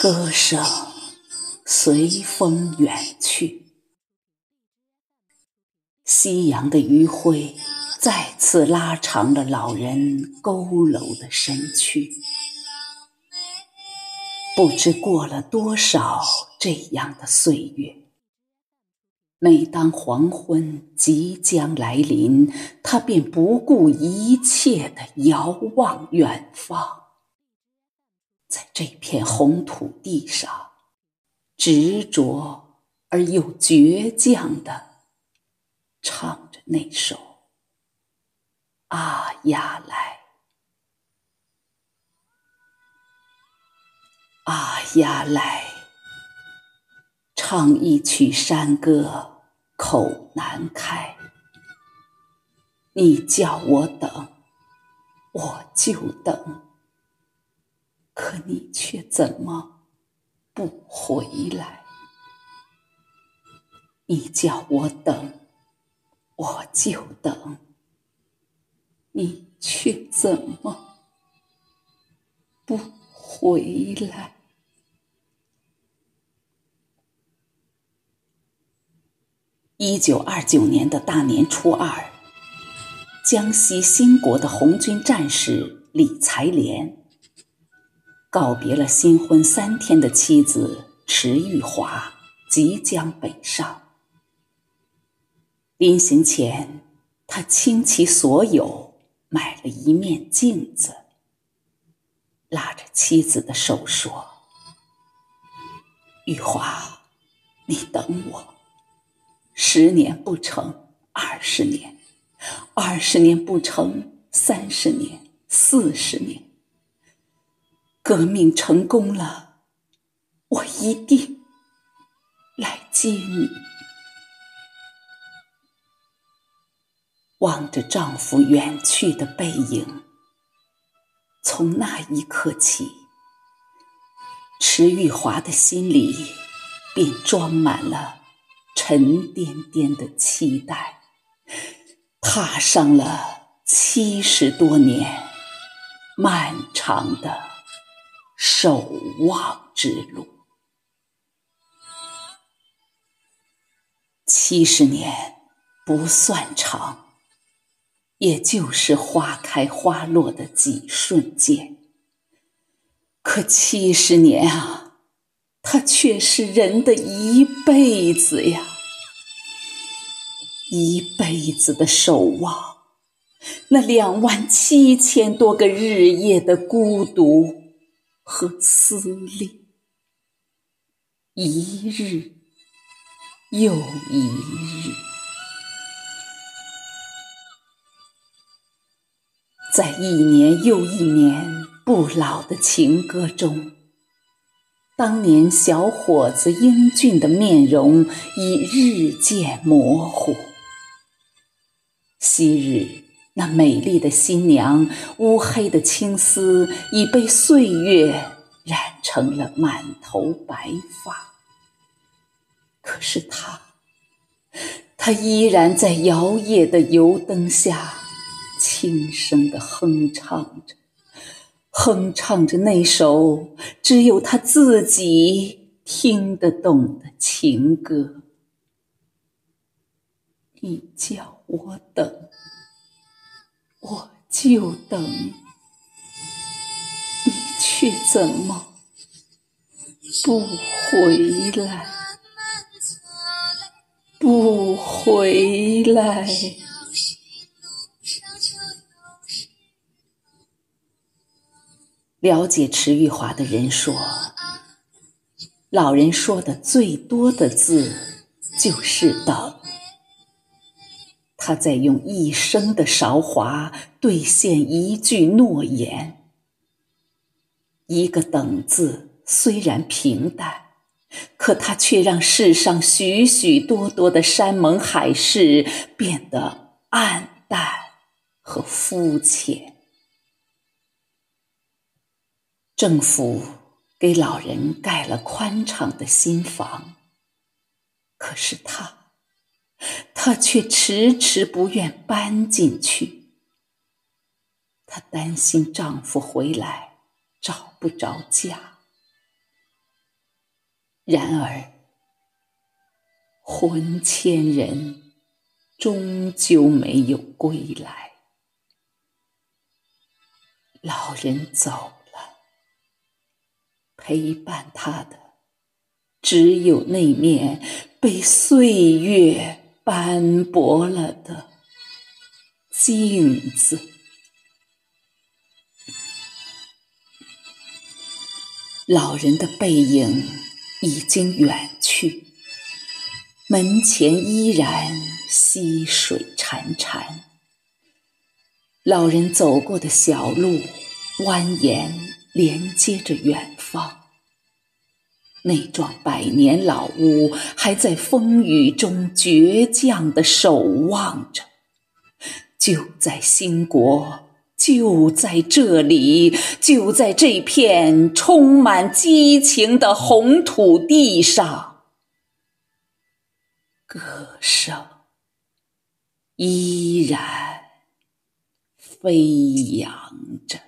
歌声随风远去，夕阳的余晖再次拉长了老人佝偻的身躯。不知过了多少这样的岁月。每当黄昏即将来临，他便不顾一切地遥望远方，在这片红土地上，执着而又倔强地唱着那首《阿呀来》。阿呀来。唱一曲山歌，口难开。你叫我等，我就等。可你却怎么不回来？你叫我等，我就等。你却怎么不回来？一九二九年的大年初二，江西兴国的红军战士李才莲告别了新婚三天的妻子迟玉华，即将北上。临行前，他倾其所有买了一面镜子，拉着妻子的手说：“玉华，你等我。”十年不成，二十年；二十年不成，三十年、四十年。革命成功了，我一定来接你。望着丈夫远去的背影，从那一刻起，迟玉华的心里便装满了。沉甸甸的期待，踏上了七十多年漫长的守望之路。七十年不算长，也就是花开花落的几瞬间。可七十年啊！它却是人的一辈子呀，一辈子的守望，那两万七千多个日夜的孤独和思念，一日又一日，在一年又一年不老的情歌中。当年小伙子英俊的面容已日渐模糊，昔日那美丽的新娘乌黑的青丝已被岁月染成了满头白发。可是她，她依然在摇曳的油灯下，轻声地哼唱着。哼唱着那首只有他自己听得懂的情歌，你叫我等，就等，你却怎么不回来？不回来。了解迟玉华的人说，老人说的最多的字就是“等”。他在用一生的韶华兑现一句诺言。一个“等”字虽然平淡，可它却让世上许许多多的山盟海誓变得黯淡和肤浅。政府给老人盖了宽敞的新房，可是他，她却迟迟不愿搬进去。她担心丈夫回来找不着家，然而，魂牵人终究没有归来。老人走了，陪伴他的只有那面被岁月斑驳了的镜子。老人的背影已经远去，门前依然溪水潺潺。老人走过的小路蜿蜒连接着远方，那幢百年老屋还在风雨中倔强地守望着，就在兴国。就在这里，就在这片充满激情的红土地上，歌声依然飞扬着。